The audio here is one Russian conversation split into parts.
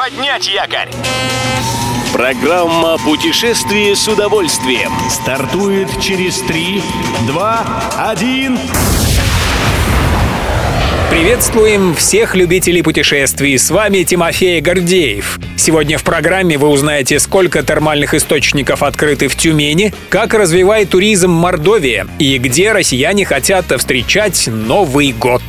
Поднять якорь! Программа «Путешествие с удовольствием» стартует через 3, 2, 1... Приветствуем всех любителей путешествий. С вами Тимофей Гордеев. Сегодня в программе вы узнаете, сколько термальных источников открыты в Тюмени, как развивает туризм Мордовия и где россияне хотят встречать Новый год.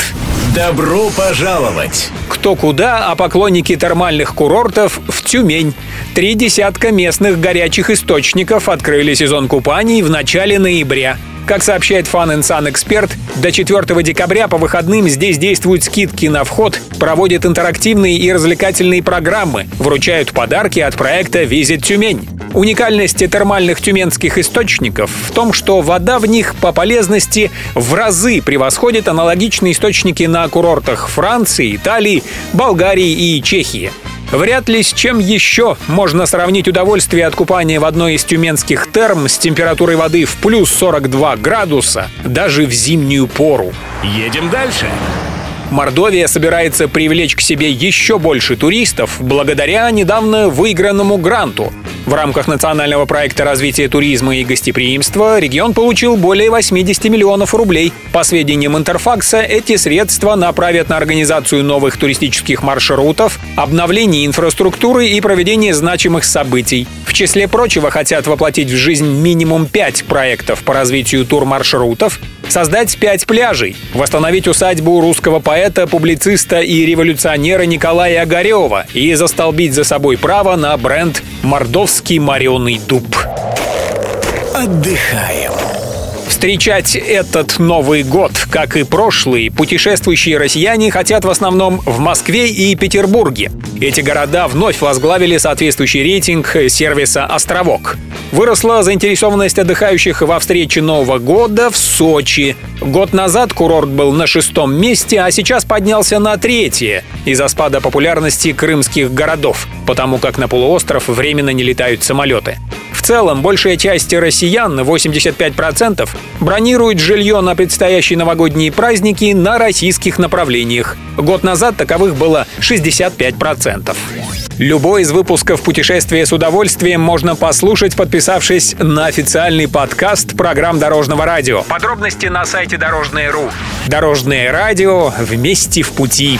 Добро пожаловать! Кто куда, а поклонники термальных курортов в Тюмень. Три десятка местных горячих источников открыли сезон купаний в начале ноября. Как сообщает Fun Sun Expert, до 4 декабря по выходным здесь действуют скидки на вход, проводят интерактивные и развлекательные программы, вручают подарки от проекта «Визит Тюмень». Уникальность термальных тюменских источников в том, что вода в них по полезности в разы превосходит аналогичные источники на курортах Франции, Италии, Болгарии и Чехии. Вряд ли с чем еще можно сравнить удовольствие от купания в одной из тюменских терм с температурой воды в плюс 42 градуса даже в зимнюю пору. Едем дальше. Мордовия собирается привлечь к себе еще больше туристов благодаря недавно выигранному гранту. В рамках национального проекта развития туризма и гостеприимства регион получил более 80 миллионов рублей. По сведениям Интерфакса, эти средства направят на организацию новых туристических маршрутов, обновление инфраструктуры и проведение значимых событий. В числе прочего хотят воплотить в жизнь минимум пять проектов по развитию турмаршрутов, создать пять пляжей, восстановить усадьбу русского поэта, публициста и революционера Николая Огарева и застолбить за собой право на бренд «Мордовский мореный дуб». Отдыхаем. Встречать этот Новый год, как и прошлый, путешествующие россияне хотят в основном в Москве и Петербурге. Эти города вновь возглавили соответствующий рейтинг сервиса «Островок». Выросла заинтересованность отдыхающих во встрече Нового года в Сочи. Год назад курорт был на шестом месте, а сейчас поднялся на третье из-за спада популярности крымских городов, потому как на полуостров временно не летают самолеты. В целом, большая часть россиян, 85%, бронирует жилье на предстоящие новогодние праздники на российских направлениях. Год назад таковых было 65%. Любой из выпусков «Путешествия с удовольствием» можно послушать, подписавшись на официальный подкаст программ Дорожного радио. Подробности на сайте Дорожное.ру. Дорожное радио вместе в пути.